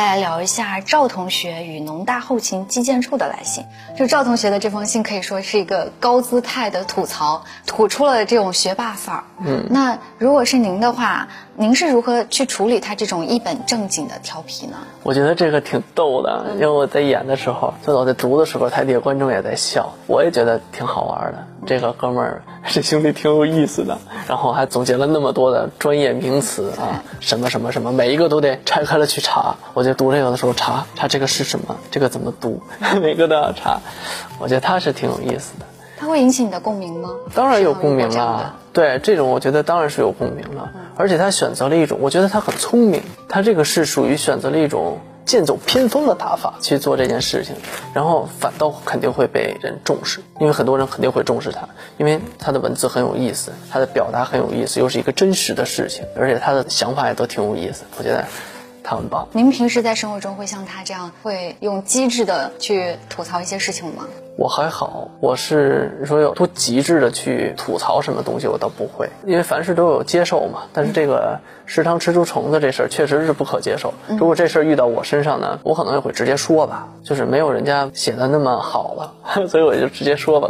来聊一下赵同学与农大后勤基建处的来信。就赵同学的这封信可以说是一个高姿态的吐槽，吐出了这种学霸范儿。嗯，那如果是您的话，您是如何去处理他这种一本正经的调皮呢？我觉得这个挺逗的，因为我在演的时候，就我在读的时候，台底下观众也在笑，我也觉得挺好玩的。这个哥们儿，这兄弟挺有意思的，然后还总结了那么多的专业名词啊，什么什么什么，每一个都得拆开了去查。我就读这个的时候查查这个是什么，这个怎么读，每个都要查。我觉得他是挺有意思的。他会引起你的共鸣吗？当然有共鸣了。对，这种我觉得当然是有共鸣了。而且他选择了一种，我觉得他很聪明。他这个是属于选择了一种。剑走偏锋的打法去做这件事情，然后反倒肯定会被人重视，因为很多人肯定会重视他，因为他的文字很有意思，他的表达很有意思，又是一个真实的事情，而且他的想法也都挺有意思，我觉得他很棒。您平时在生活中会像他这样，会用机智的去吐槽一些事情吗？我还好，我是说有多极致的去吐槽什么东西，我倒不会，因为凡事都有接受嘛。但是这个食堂吃出虫子这事儿确实是不可接受。如果这事儿遇到我身上呢，我可能也会直接说吧，就是没有人家写的那么好了，所以我就直接说吧。